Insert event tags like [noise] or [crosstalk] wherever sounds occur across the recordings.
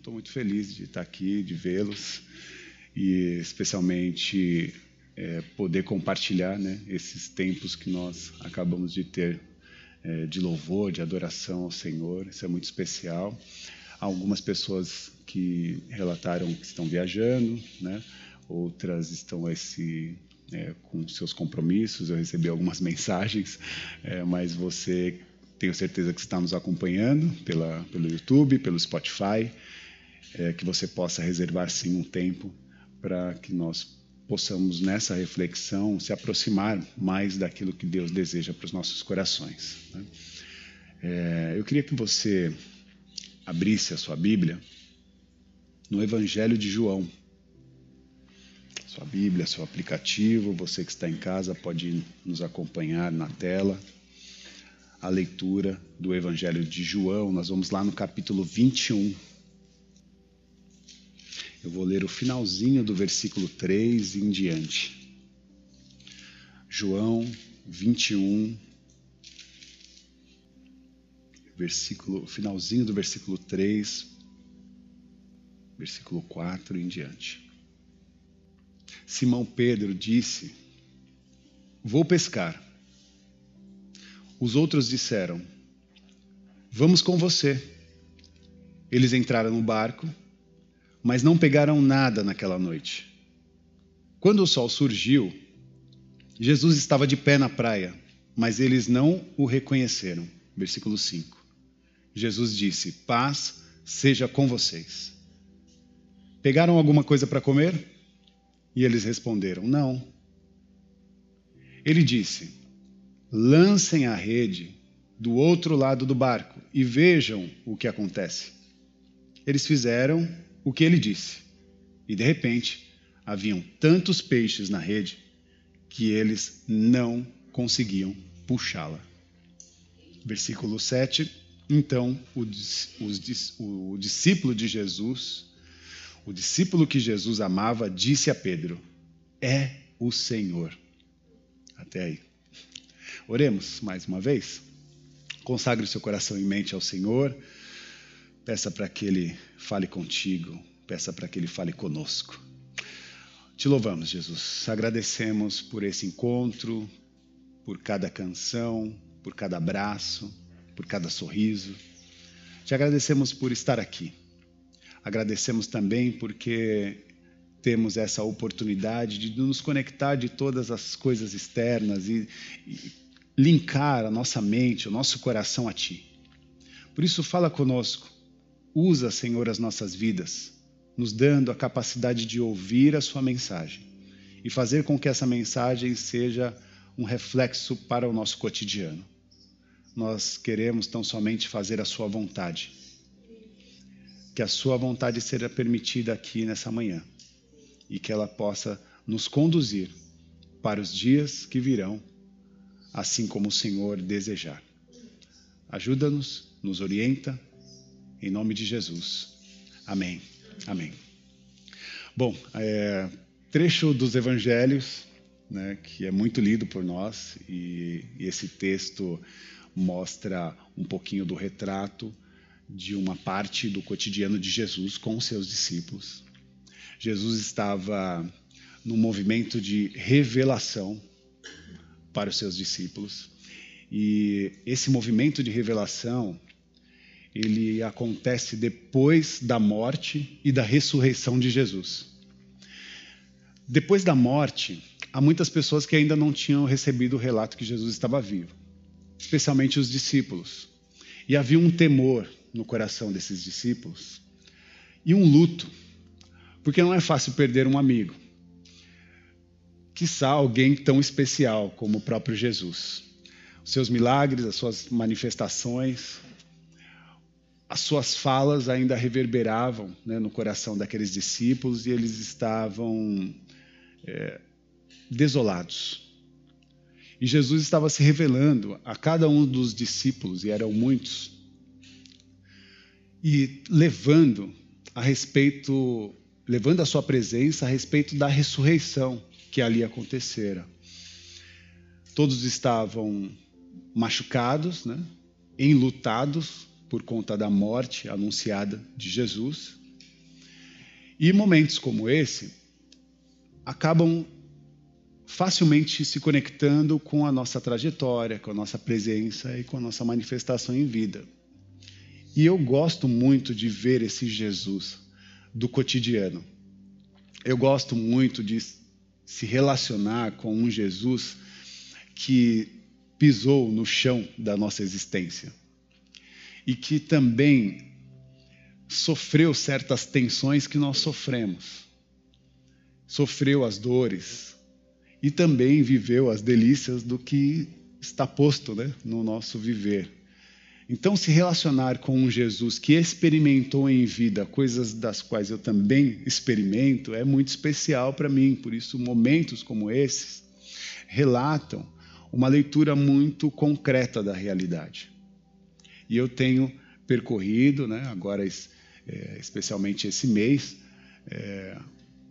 estou muito feliz de estar aqui, de vê-los e especialmente é, poder compartilhar né, esses tempos que nós acabamos de ter é, de louvor, de adoração ao Senhor. Isso é muito especial. Há algumas pessoas que relataram que estão viajando, né? outras estão esse, é, com seus compromissos. Eu recebi algumas [laughs] mensagens, é, mas você tenho certeza que está nos acompanhando pela, pelo YouTube, pelo Spotify, é, que você possa reservar sim um tempo para que nós possamos nessa reflexão se aproximar mais daquilo que Deus deseja para os nossos corações. Né? É, eu queria que você abrisse a sua Bíblia no Evangelho de João. Sua Bíblia, seu aplicativo, você que está em casa pode nos acompanhar na tela. A leitura do Evangelho de João, nós vamos lá no capítulo 21. Eu vou ler o finalzinho do versículo 3 em diante. João 21, versículo, finalzinho do versículo 3, versículo 4 em diante. Simão Pedro disse: Vou pescar. Os outros disseram: Vamos com você. Eles entraram no barco mas não pegaram nada naquela noite. Quando o sol surgiu, Jesus estava de pé na praia, mas eles não o reconheceram. Versículo 5. Jesus disse: Paz seja com vocês. Pegaram alguma coisa para comer? E eles responderam: Não. Ele disse: Lancem a rede do outro lado do barco e vejam o que acontece. Eles fizeram o que ele disse. E de repente, haviam tantos peixes na rede que eles não conseguiam puxá-la. Versículo 7. Então, o, o, o discípulo de Jesus, o discípulo que Jesus amava, disse a Pedro: É o Senhor. Até aí. Oremos mais uma vez. Consagre seu coração e mente ao Senhor. Peça para que Ele fale contigo, peça para que Ele fale conosco. Te louvamos, Jesus. Agradecemos por esse encontro, por cada canção, por cada abraço, por cada sorriso. Te agradecemos por estar aqui. Agradecemos também porque temos essa oportunidade de nos conectar de todas as coisas externas e, e linkar a nossa mente, o nosso coração a Ti. Por isso, fala conosco Usa, Senhor, as nossas vidas, nos dando a capacidade de ouvir a Sua mensagem e fazer com que essa mensagem seja um reflexo para o nosso cotidiano. Nós queremos tão somente fazer a Sua vontade. Que a Sua vontade seja permitida aqui nessa manhã e que ela possa nos conduzir para os dias que virão, assim como o Senhor desejar. Ajuda-nos, nos orienta em nome de Jesus. Amém. Amém. Bom, é, trecho dos Evangelhos, né, que é muito lido por nós, e, e esse texto mostra um pouquinho do retrato de uma parte do cotidiano de Jesus com seus discípulos. Jesus estava num movimento de revelação para os seus discípulos. E esse movimento de revelação ele acontece depois da morte e da ressurreição de Jesus. Depois da morte, há muitas pessoas que ainda não tinham recebido o relato que Jesus estava vivo, especialmente os discípulos. E havia um temor no coração desses discípulos e um luto, porque não é fácil perder um amigo, quiçá alguém tão especial como o próprio Jesus. Os seus milagres, as suas manifestações, as suas falas ainda reverberavam né, no coração daqueles discípulos e eles estavam é, desolados. E Jesus estava se revelando a cada um dos discípulos, e eram muitos, e levando a respeito, levando a sua presença a respeito da ressurreição que ali acontecera. Todos estavam machucados, né, enlutados, por conta da morte anunciada de Jesus, E momentos como esse acabam facilmente se conectando com a nossa trajetória, com a nossa presença e com a nossa manifestação em vida. E eu gosto muito de ver esse Jesus do cotidiano. Eu gosto muito de se relacionar com um Jesus que pisou no chão da nossa existência e que também sofreu certas tensões que nós sofremos. Sofreu as dores e também viveu as delícias do que está posto né, no nosso viver. Então, se relacionar com um Jesus que experimentou em vida coisas das quais eu também experimento é muito especial para mim. Por isso, momentos como esses relatam uma leitura muito concreta da realidade. E eu tenho percorrido, né, agora é, especialmente esse mês, é,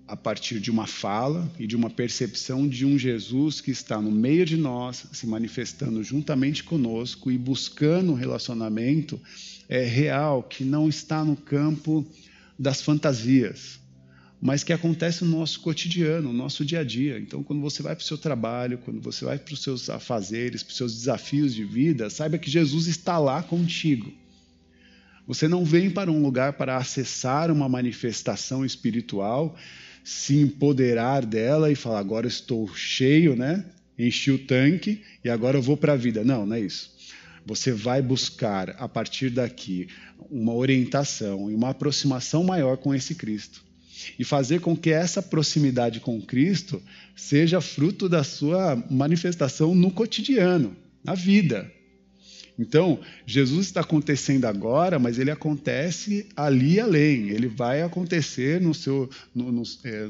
a partir de uma fala e de uma percepção de um Jesus que está no meio de nós, se manifestando juntamente conosco e buscando um relacionamento é, real, que não está no campo das fantasias, mas que acontece no nosso cotidiano, no nosso dia a dia. Então, quando você vai para o seu trabalho, quando você vai para os seus afazeres, para os seus desafios de vida, saiba que Jesus está lá contigo. Você não vem para um lugar para acessar uma manifestação espiritual se empoderar dela e falar: agora estou cheio, né? Enchi o tanque e agora eu vou para a vida. Não, não é isso. Você vai buscar a partir daqui uma orientação e uma aproximação maior com esse Cristo e fazer com que essa proximidade com Cristo seja fruto da sua manifestação no cotidiano, na vida. Então, Jesus está acontecendo agora, mas ele acontece ali além. Ele vai acontecer no seu, no, no, é,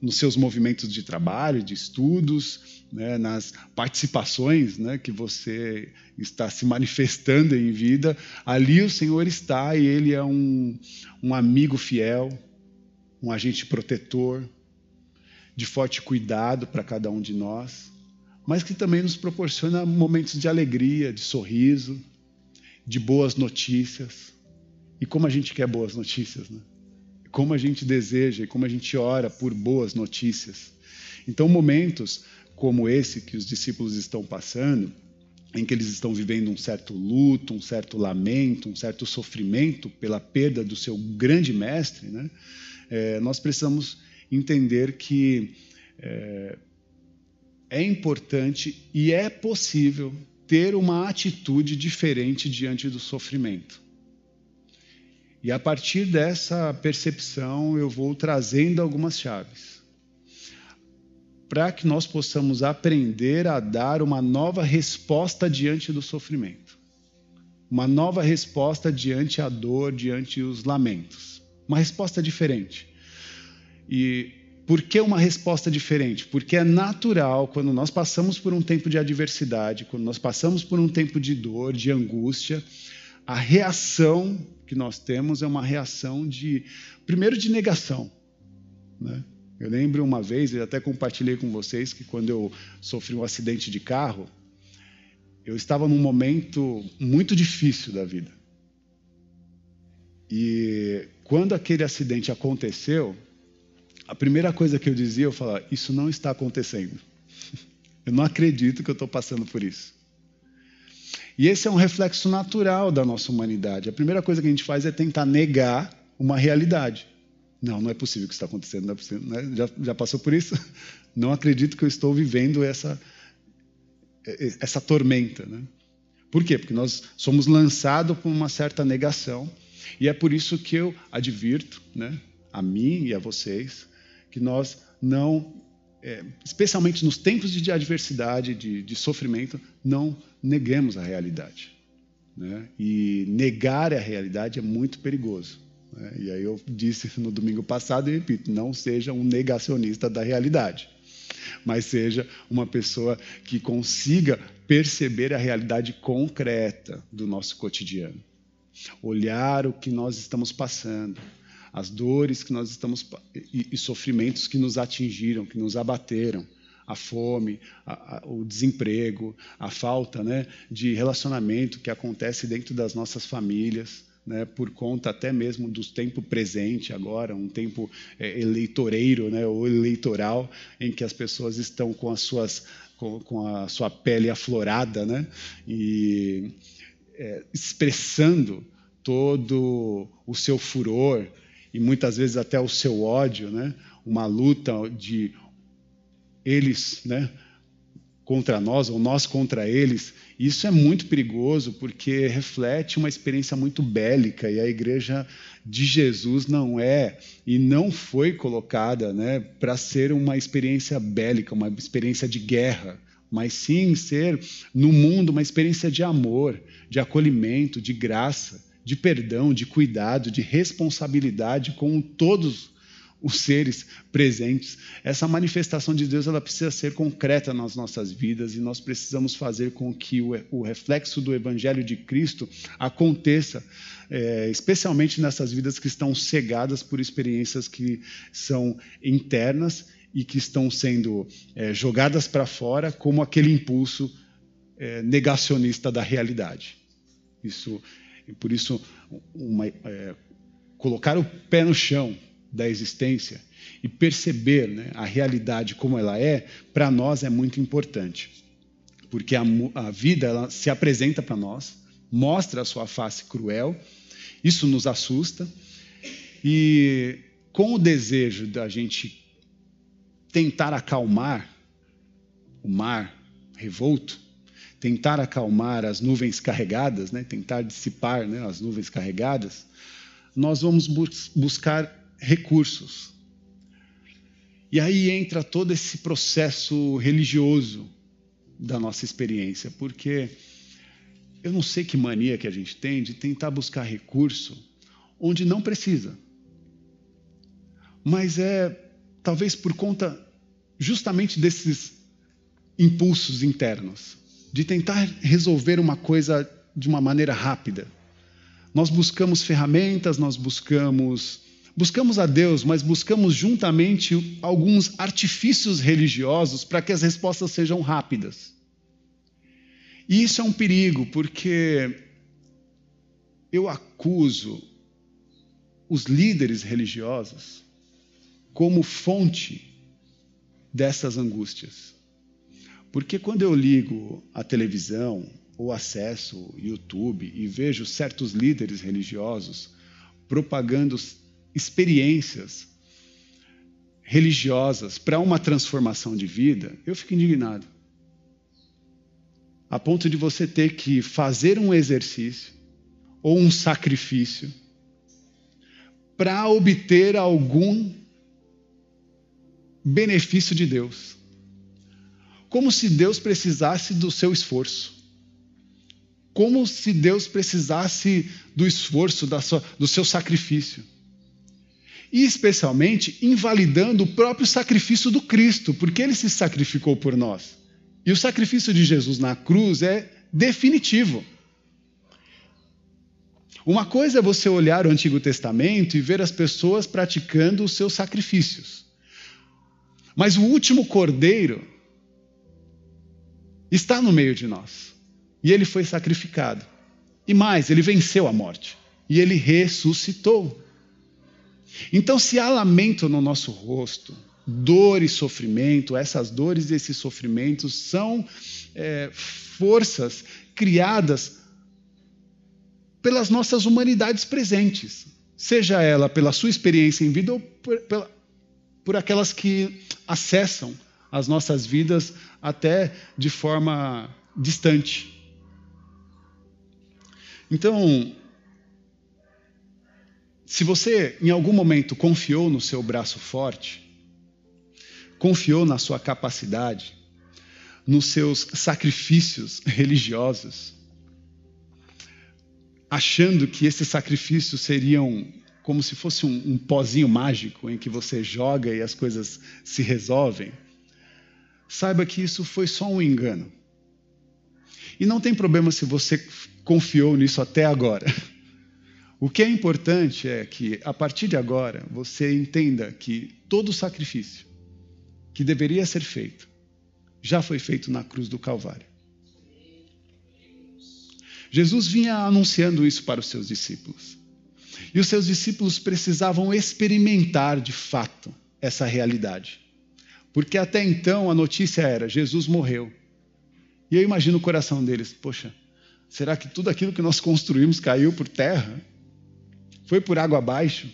nos seus movimentos de trabalho, de estudos, né, nas participações né, que você está se manifestando em vida. Ali o Senhor está e ele é um, um amigo fiel, um agente protetor, de forte cuidado para cada um de nós mas que também nos proporciona momentos de alegria, de sorriso, de boas notícias. E como a gente quer boas notícias, né? Como a gente deseja e como a gente ora por boas notícias. Então, momentos como esse que os discípulos estão passando, em que eles estão vivendo um certo luto, um certo lamento, um certo sofrimento pela perda do seu grande mestre, né? É, nós precisamos entender que é, é importante e é possível ter uma atitude diferente diante do sofrimento. E a partir dessa percepção, eu vou trazendo algumas chaves para que nós possamos aprender a dar uma nova resposta diante do sofrimento. Uma nova resposta diante a dor, diante os lamentos. Uma resposta diferente. E por que uma resposta diferente? Porque é natural, quando nós passamos por um tempo de adversidade, quando nós passamos por um tempo de dor, de angústia, a reação que nós temos é uma reação de, primeiro, de negação. Né? Eu lembro uma vez, eu até compartilhei com vocês, que quando eu sofri um acidente de carro, eu estava num momento muito difícil da vida. E quando aquele acidente aconteceu, a primeira coisa que eu dizia, eu falava: Isso não está acontecendo. [laughs] Eu não acredito que eu estou passando por isso. E esse é um reflexo natural da nossa humanidade. A primeira coisa que a gente faz é tentar negar uma realidade. Não, não é possível que isso está acontecendo. Não é possível, né? já, já passou por isso? [laughs] Não acredito que eu estou vivendo essa, essa tormenta. Né? Por quê? Porque nós somos lançados por uma certa negação. E é por isso que eu advirto né, a mim e a vocês que nós não, é, especialmente nos tempos de adversidade, de, de sofrimento, não neguemos a realidade. Né? E negar a realidade é muito perigoso. Né? E aí eu disse no domingo passado e repito: não seja um negacionista da realidade, mas seja uma pessoa que consiga perceber a realidade concreta do nosso cotidiano. Olhar o que nós estamos passando, as dores que nós estamos e, e sofrimentos que nos atingiram, que nos abateram, a fome, a, a, o desemprego, a falta né, de relacionamento que acontece dentro das nossas famílias, né, por conta até mesmo do tempo presente agora, um tempo é, eleitoreiro, né, ou eleitoral, em que as pessoas estão com as suas com, com a sua pele aflorada, né, e é, expressando todo o seu furor e muitas vezes até o seu ódio, né, uma luta de eles, né, contra nós ou nós contra eles, isso é muito perigoso porque reflete uma experiência muito bélica e a igreja de Jesus não é e não foi colocada né, para ser uma experiência bélica, uma experiência de guerra, mas sim ser no mundo uma experiência de amor, de acolhimento, de graça, de perdão, de cuidado, de responsabilidade com todos os seres presentes. Essa manifestação de Deus ela precisa ser concreta nas nossas vidas e nós precisamos fazer com que o, reflexo do Evangelho de Cristo aconteça, é, especialmente nessas vidas que estão cegadas por experiências que são internas e que estão sendo é, jogadas para fora como aquele impulso é, negacionista da realidade. Isso, por isso, uma, é, colocar o pé no chão da existência e perceber né, a realidade como ela é, para nós é muito importante. Porque a, a vida se apresenta para nós, mostra a sua face cruel, isso nos assusta, e com o desejo da gente tentar acalmar o mar revolto, tentar acalmar as nuvens carregadas, né, tentar dissipar né, as nuvens carregadas, nós vamos bus buscar recursos. E aí entra todo esse processo religioso da nossa experiência, porque eu não sei que mania que a gente tem de tentar buscar recurso onde não precisa. Mas é talvez por conta justamente desses impulsos internos, de tentar resolver uma coisa de uma maneira rápida. Nós buscamos ferramentas, nós buscamos Buscamos a Deus, mas buscamos juntamente alguns artifícios religiosos para que as respostas sejam rápidas. E isso é um perigo, porque eu acuso os líderes religiosos como fonte dessas angústias. Porque quando eu ligo a televisão ou acesso YouTube e vejo certos líderes religiosos propagando experiências religiosas para uma transformação de vida, eu fico indignado. A ponto de você ter que fazer um exercício ou um sacrifício para obter algum benefício de Deus. Como se Deus precisasse do seu esforço. Como se Deus precisasse do esforço, sua, do seu sacrifício e especialmente invalidando o próprio sacrifício do Cristo, porque ele se sacrificou por nós. E o sacrifício de Jesus na cruz é definitivo. Uma coisa é você olhar o Antigo Testamento e ver as pessoas praticando os seus sacrifícios. Mas o último cordeiro está no meio de nós. E ele foi sacrificado. E mais, ele venceu a morte. E ele ressuscitou. Então, se há lamento no nosso rosto, dor e sofrimento, essas dores e esses sofrimentos são é, forças criadas pelas nossas humanidades presentes, seja ela pela sua experiência em vida ou por, pela, por aquelas que acessam as nossas vidas até de forma distante. Então, se você em algum momento confiou no seu braço forte, confiou na sua capacidade, nos seus sacrifícios religiosos, achando que esses sacrifícios seriam como se fosse um, um pozinho mágico em que você joga e as coisas se resolvem, saiba que isso foi só um engano. E não tem problema se você confiou nisso até agora. O que é importante é que, a partir de agora, você entenda que todo sacrifício que deveria ser feito já foi feito na cruz do Calvário. Jesus vinha anunciando isso para os seus discípulos. E os seus discípulos precisavam experimentar de fato essa realidade. Porque até então a notícia era: Jesus morreu. E eu imagino o coração deles: poxa, será que tudo aquilo que nós construímos caiu por terra? Foi por água abaixo?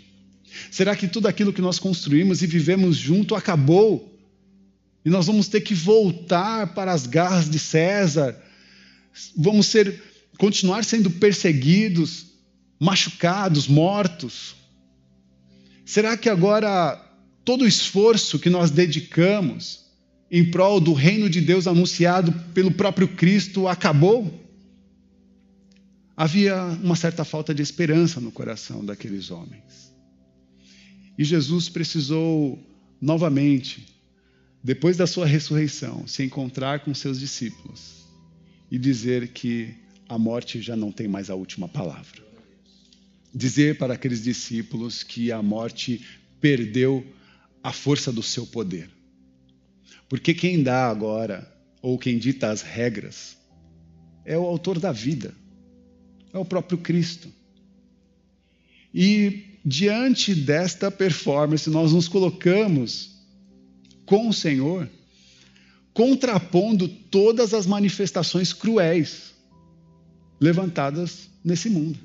Será que tudo aquilo que nós construímos e vivemos junto acabou? E nós vamos ter que voltar para as garras de César? Vamos ser continuar sendo perseguidos, machucados, mortos? Será que agora todo o esforço que nós dedicamos em prol do reino de Deus anunciado pelo próprio Cristo acabou? Havia uma certa falta de esperança no coração daqueles homens. E Jesus precisou novamente, depois da sua ressurreição, se encontrar com seus discípulos e dizer que a morte já não tem mais a última palavra. Dizer para aqueles discípulos que a morte perdeu a força do seu poder. Porque quem dá agora, ou quem dita as regras, é o autor da vida, é o próprio Cristo. E diante desta performance, nós nos colocamos com o Senhor, contrapondo todas as manifestações cruéis levantadas nesse mundo.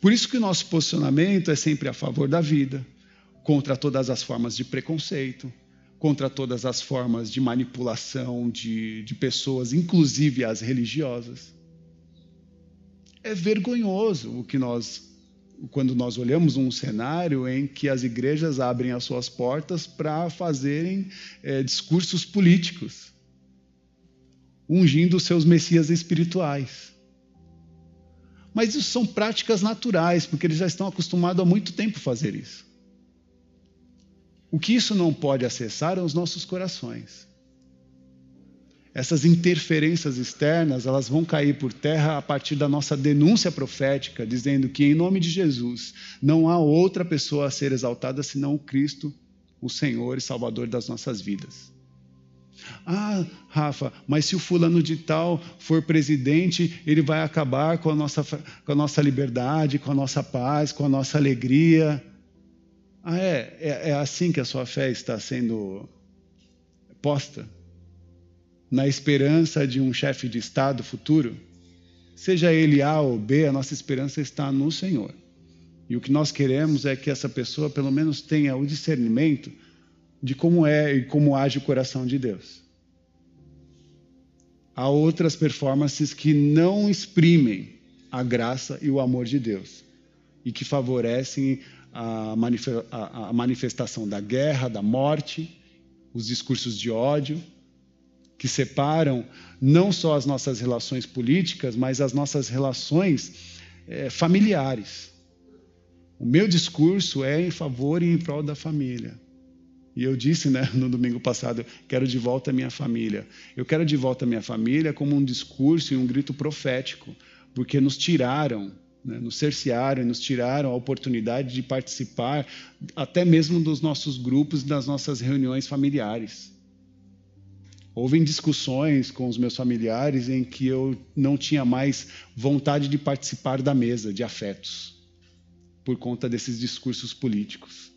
Por isso que o nosso posicionamento é sempre a favor da vida, contra todas as formas de preconceito, contra todas as formas de manipulação de, de pessoas, inclusive as religiosas. É vergonhoso o que nós, quando nós olhamos um cenário em que as igrejas abrem as suas portas para fazerem é, discursos políticos, ungindo seus messias espirituais. Mas isso são práticas naturais, porque eles já estão acostumados há muito tempo a fazer isso. O que isso não pode acessar são os nossos corações. Essas interferências externas, elas vão cair por terra a partir da nossa denúncia profética, dizendo que em nome de Jesus não há outra pessoa a ser exaltada senão o Cristo, o Senhor e Salvador das nossas vidas. Ah, Rafa, mas se o fulano de tal for presidente, ele vai acabar com a nossa, com a nossa liberdade, com a nossa paz, com a nossa alegria. Ah, é? é? É assim que a sua fé está sendo posta? Na esperança de um chefe de Estado futuro? Seja ele A ou B, a nossa esperança está no Senhor. E o que nós queremos é que essa pessoa, pelo menos, tenha o discernimento de como é e como age o coração de Deus. Há outras performances que não exprimem a graça e o amor de Deus e que favorecem a manifestação da guerra, da morte, os discursos de ódio, que separam não só as nossas relações políticas, mas as nossas relações é, familiares. O meu discurso é em favor e em prol da família. E eu disse né, no domingo passado: quero de volta a minha família. Eu quero de volta a minha família como um discurso e um grito profético, porque nos tiraram né, nos cercearam, nos tiraram a oportunidade de participar até mesmo dos nossos grupos, das nossas reuniões familiares. Houve discussões com os meus familiares em que eu não tinha mais vontade de participar da mesa de afetos, por conta desses discursos políticos.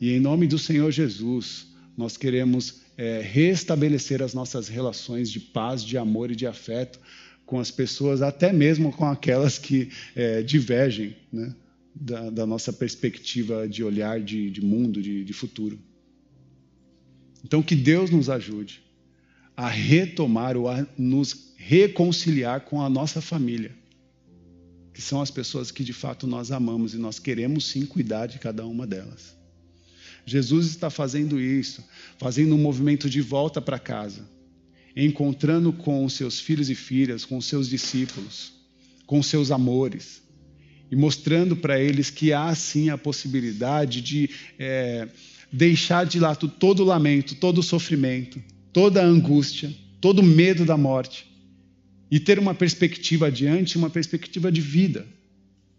E em nome do Senhor Jesus, nós queremos é, restabelecer as nossas relações de paz, de amor e de afeto com as pessoas, até mesmo com aquelas que é, divergem né, da, da, nossa perspectiva de olhar de, de mundo, de, de futuro. Então, que Deus nos ajude a retomar ou a nos reconciliar com a nossa família, que são as pessoas que de fato nós amamos e nós queremos sim cuidar de cada uma delas. Jesus está fazendo isso, fazendo um movimento de volta para casa encontrando com os seus filhos e filhas, com os seus discípulos, com os seus amores, e mostrando para eles que há sim a possibilidade de é, deixar de lado todo o lamento, todo o sofrimento, toda a angústia, todo o medo da morte, e ter uma perspectiva adiante, uma perspectiva de vida,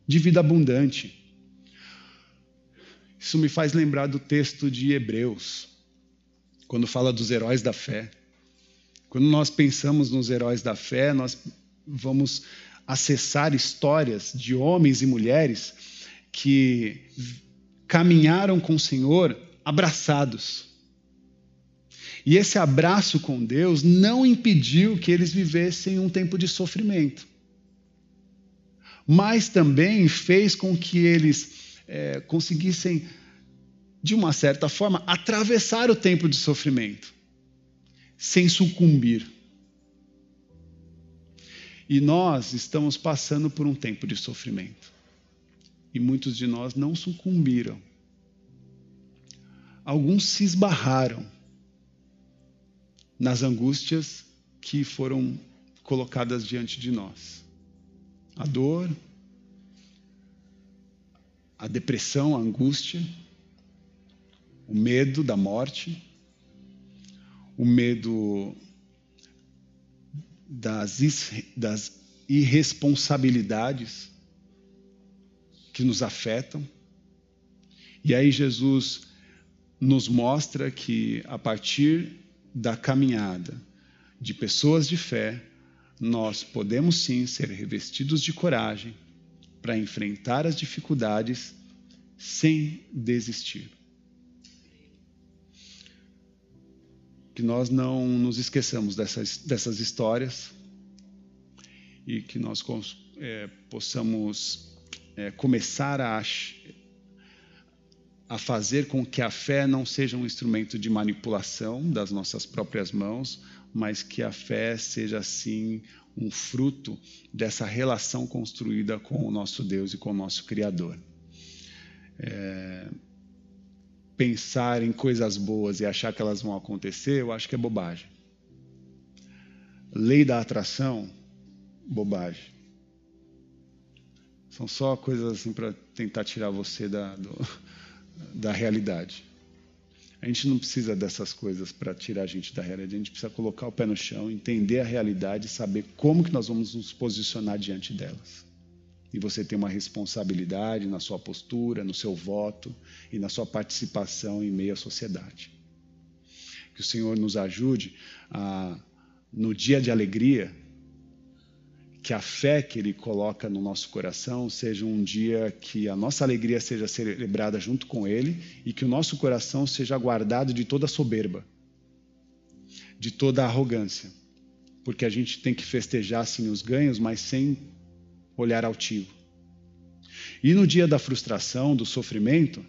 de vida abundante. Isso me faz lembrar do texto de Hebreus, quando fala dos heróis da fé Quando nós pensamos nos heróis da fé, nós vamos acessar histórias de homens e mulheres que caminharam com o Senhor abraçados. E esse abraço com Deus não impediu que eles vivessem um tempo de sofrimento, mas também fez com que eles é, conseguissem, de uma certa forma, atravessar o tempo de sofrimento, sem sucumbir. E nós estamos passando por um tempo de sofrimento. E muitos de nós não sucumbiram. Alguns se esbarraram nas angústias que foram colocadas diante de nós. A dor, a depressão, a angústia, o medo da morte, o medo das, das irresponsabilidades que nos afetam. E aí Jesus nos mostra que a partir da caminhada de pessoas de fé, nós podemos sim ser revestidos de coragem para enfrentar as dificuldades sem desistir. Que nós não nos esqueçamos dessas, dessas histórias e que nós é, possamos é, começar a a fazer com que a fé não seja um instrumento de manipulação das nossas próprias mãos, mas que a fé seja sim um fruto dessa relação construída com o nosso Deus e com o nosso Criador. É... Pensar em coisas boas e achar que elas vão acontecer, eu acho que é bobagem. Lei da atração, bobagem. São só coisas assim para tentar tirar você da, do, [laughs] da realidade. A gente não precisa dessas coisas para tirar a gente da realidade. A gente precisa colocar o pé no chão, entender a realidade e saber como que nós vamos nos posicionar diante delas. E você tem uma responsabilidade na sua postura, no seu voto e na sua participação em meio à sociedade. Que o Senhor nos ajude a, no dia de alegria, que a fé que Ele coloca no nosso coração seja um dia que a nossa alegria seja celebrada junto com Ele e que o nosso coração seja guardado de toda soberba, de toda arrogância, porque a gente tem que festejar sim os ganhos, mas sem olhar altivo. E no dia da frustração, do sofrimento,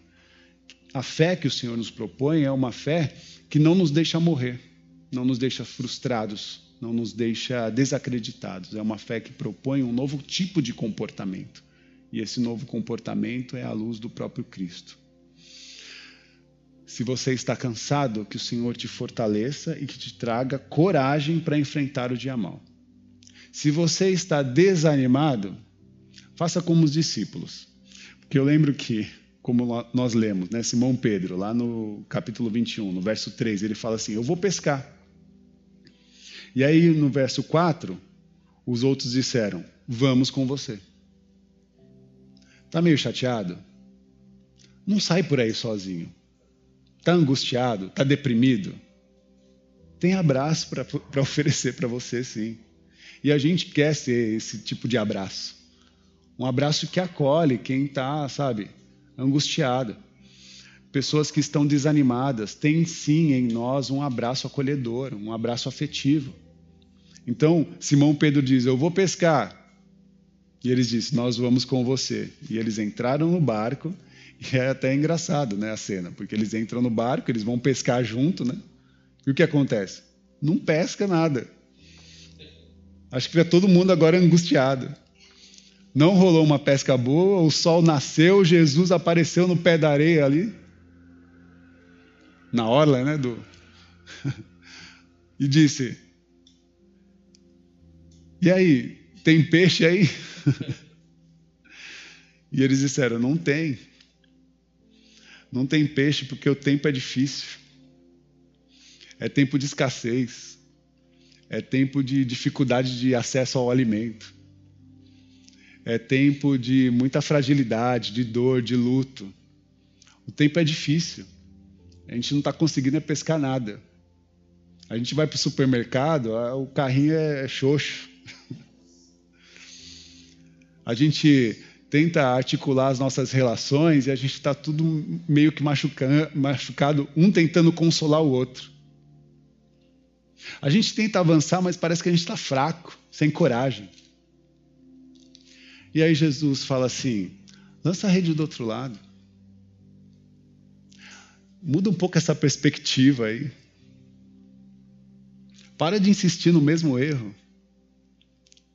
a fé que o Senhor nos propõe é uma fé que não nos deixa morrer, não nos deixa frustrados, não nos deixa desacreditados. É uma fé que propõe um novo tipo de comportamento. E esse novo comportamento é a luz do próprio Cristo. Se você está cansado, que o Senhor te fortaleça e que te traga coragem para enfrentar o dia mal. Se você está desanimado, faça como os discípulos. Porque eu lembro que, como nós lemos, né, Simão Pedro, lá no capítulo 21, no verso 3, ele fala assim: Eu vou pescar. E aí, no verso 4, os outros disseram: Vamos com você. Está meio chateado? Não sai por aí sozinho. Está angustiado? Está deprimido? Tem abraço para [laughs] oferecer para você, sim. E a gente quer ser esse tipo de abraço. Um abraço que acolhe quem está, sabe, angustiado. Pessoas que estão desanimadas têm sim em nós um abraço acolhedor, um abraço afetivo. Então, Simão Pedro diz: Eu vou pescar. E eles dizem: Nós vamos com você. E eles entraram no barco. E é até engraçado né, a cena, porque eles entram no barco, eles vão pescar junto, né? E o que acontece? Não pesca nada. Acho que fica todo mundo agora angustiado. Não rolou uma pesca boa, o sol nasceu, Jesus apareceu no pé da areia ali. Na orla, né? Do... [laughs] e disse: e aí, tem peixe aí? [laughs] e eles disseram: Não tem. Não tem peixe porque o tempo é difícil. É tempo de escassez. É tempo de dificuldade de acesso ao alimento. É tempo de muita fragilidade, de dor, de luto. O tempo é difícil. A gente não está conseguindo pescar nada. A gente vai para o supermercado, o carrinho é xoxo. [laughs] A gente tenta articular as nossas relações e a gente está tudo meio que machucado, um tentando consolar o outro. A gente tenta avançar, mas parece que a gente está fraco, sem coragem. E aí Jesus fala assim: lança a rede do outro lado. Muda um pouco essa perspectiva aí. Para de insistir no mesmo erro.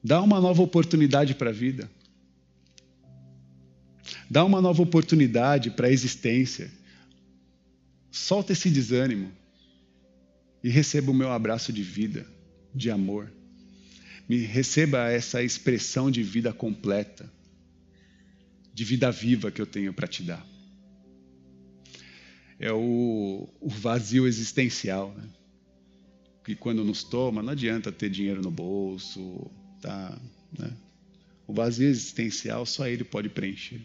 Dá uma nova oportunidade para a vida. Dá uma nova oportunidade para a existência. Solta esse desânimo e receba o meu abraço de vida, de amor. Me receba essa expressão de vida completa, de vida viva que eu tenho para te dar. É o, o vazio existencial, né? que quando nos toma, não adianta ter dinheiro no bolso, tá, né? O vazio existencial só ele pode preencher.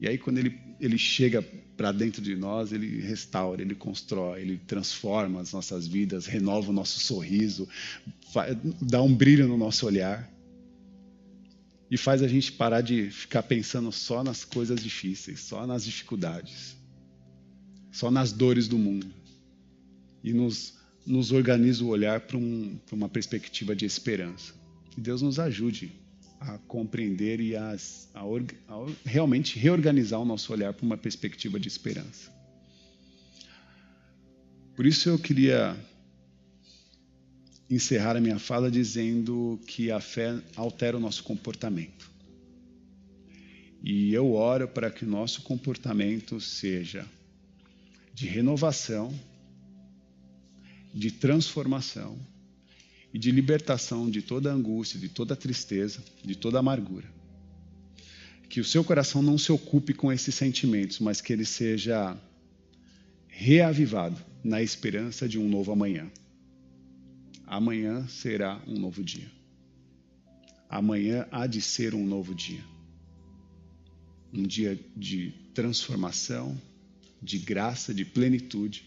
E aí, quando ele, ele chega para dentro de nós, ele restaura, ele constrói, ele transforma as nossas vidas, renova o nosso sorriso, dá um brilho no nosso olhar. E faz a gente parar de ficar pensando só nas coisas difíceis, só nas dificuldades, só nas dores do mundo. E nos, nos organiza o olhar para um, uma perspectiva de esperança. Que Deus nos ajude a compreender e a, a, a realmente reorganizar o nosso olhar para uma perspectiva de esperança. Por isso eu queria encerrar a minha fala dizendo que a fé altera o nosso comportamento. E eu oro para que o nosso comportamento seja de renovação, de transformação e de libertação de toda angústia, de toda tristeza, de toda amargura. Que o seu coração não se ocupe com esses sentimentos, mas que ele seja reavivado na esperança de um novo amanhã. Amanhã será um novo dia. Amanhã há de ser um novo dia. Um dia de transformação, de graça, de plenitude,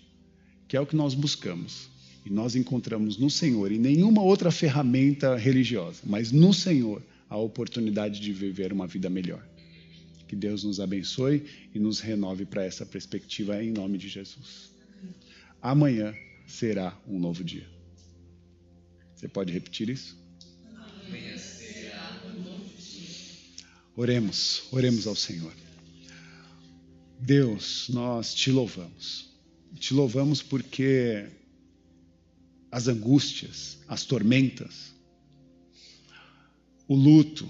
que é o que nós buscamos e nós encontramos no Senhor, e nenhuma outra ferramenta religiosa, mas no Senhor, a oportunidade de viver uma vida melhor. Que Deus nos abençoe e nos renove para essa perspectiva em nome de Jesus. Amanhã será um novo dia. Você pode repetir isso? Amanhã será um novo dia. Oremos, oremos ao Senhor. Deus, nós te louvamos. Te louvamos porque as angústias, as tormentas, o luto,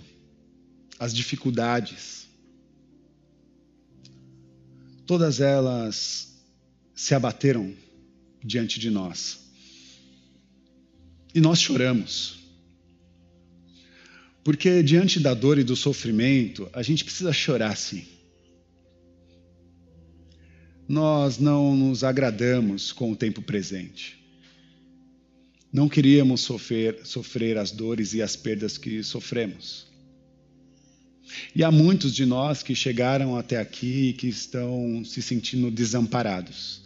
as dificuldades, todas elas se abateram diante de nós. E nós choramos. Porque diante da dor e do sofrimento, a gente precisa chorar sim. Nós não nos agradamos com o tempo presente. Não queríamos sofrer, sofrer as dores e as perdas que sofremos. E há muitos de nós que chegaram até aqui e que estão se sentindo desamparados.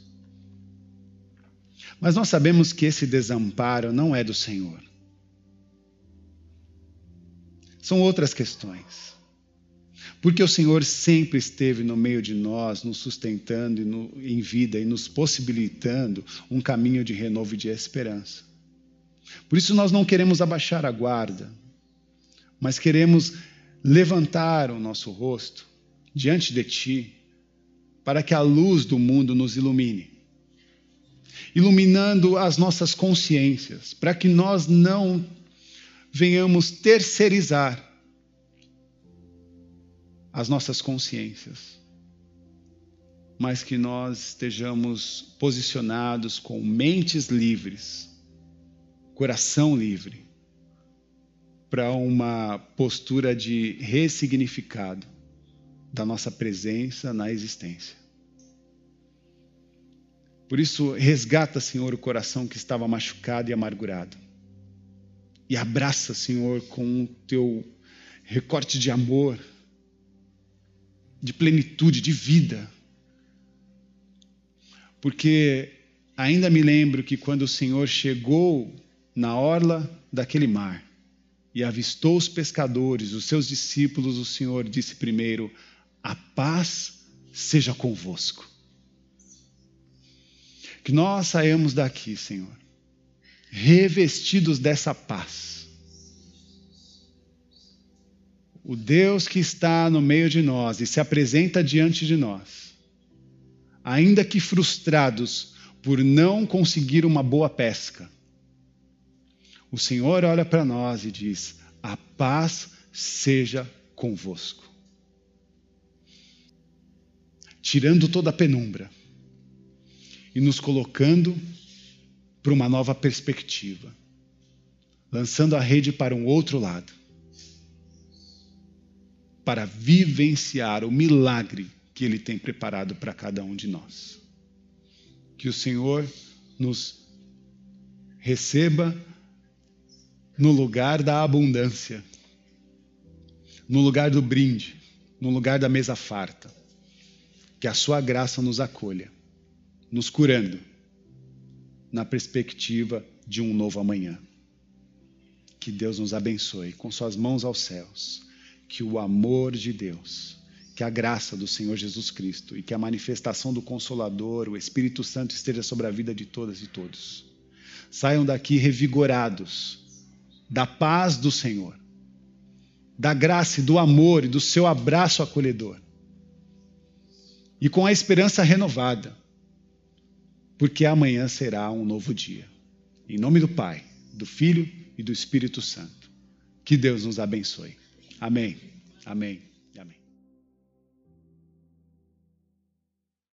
Mas nós sabemos que esse desamparo não é do Senhor. São outras questões. Porque o Senhor sempre esteve no meio de nós, nos sustentando em vida e nos possibilitando um caminho de renovo e de esperança. Por isso nós não queremos abaixar a guarda, mas queremos levantar o nosso rosto diante de Ti, para que a luz do mundo nos ilumine, iluminando as nossas consciências, para que nós não venhamos terceirizar as nossas consciências, mas que nós estejamos posicionados com mentes livres coração livre para uma postura de ressignificado da nossa presença na existência. Por isso, resgata, Senhor, o coração que estava machucado e amargurado. E abraça, Senhor, com o teu recorte de amor, de plenitude, de vida. Porque Ainda me lembro que quando o Senhor chegou na orla daquele mar e avistou os pescadores, os seus discípulos, o Senhor disse primeiro: A paz seja convosco. Que nós saiamos daqui, Senhor, revestidos dessa paz. O Deus que está no meio de nós e se apresenta diante de nós, ainda que frustrados por não conseguir uma boa pesca, o Senhor olha para nós e diz: A paz seja convosco. Tirando toda a penumbra e nos colocando para uma nova perspectiva, lançando a rede para um outro lado, para vivenciar o milagre que Ele tem preparado para cada um de nós. Que o Senhor nos receba no lugar da abundância, no lugar do brinde, no lugar da mesa farta. Que a Sua graça nos acolha, nos curando na perspectiva de um novo amanhã. Que Deus nos abençoe com suas mãos aos céus. Que o amor de Deus, que a graça do Senhor Jesus Cristo e que a manifestação do Consolador, o Espírito Santo, esteja sobre a vida de todas e todos. Saiam daqui revigorados da paz do Senhor, da graça e do amor e do seu abraço acolhedor. E com a esperança renovada porque amanhã será um novo dia. Em nome do Pai, do Filho e do Espírito Santo. Que Deus nos abençoe. Amém. Amém.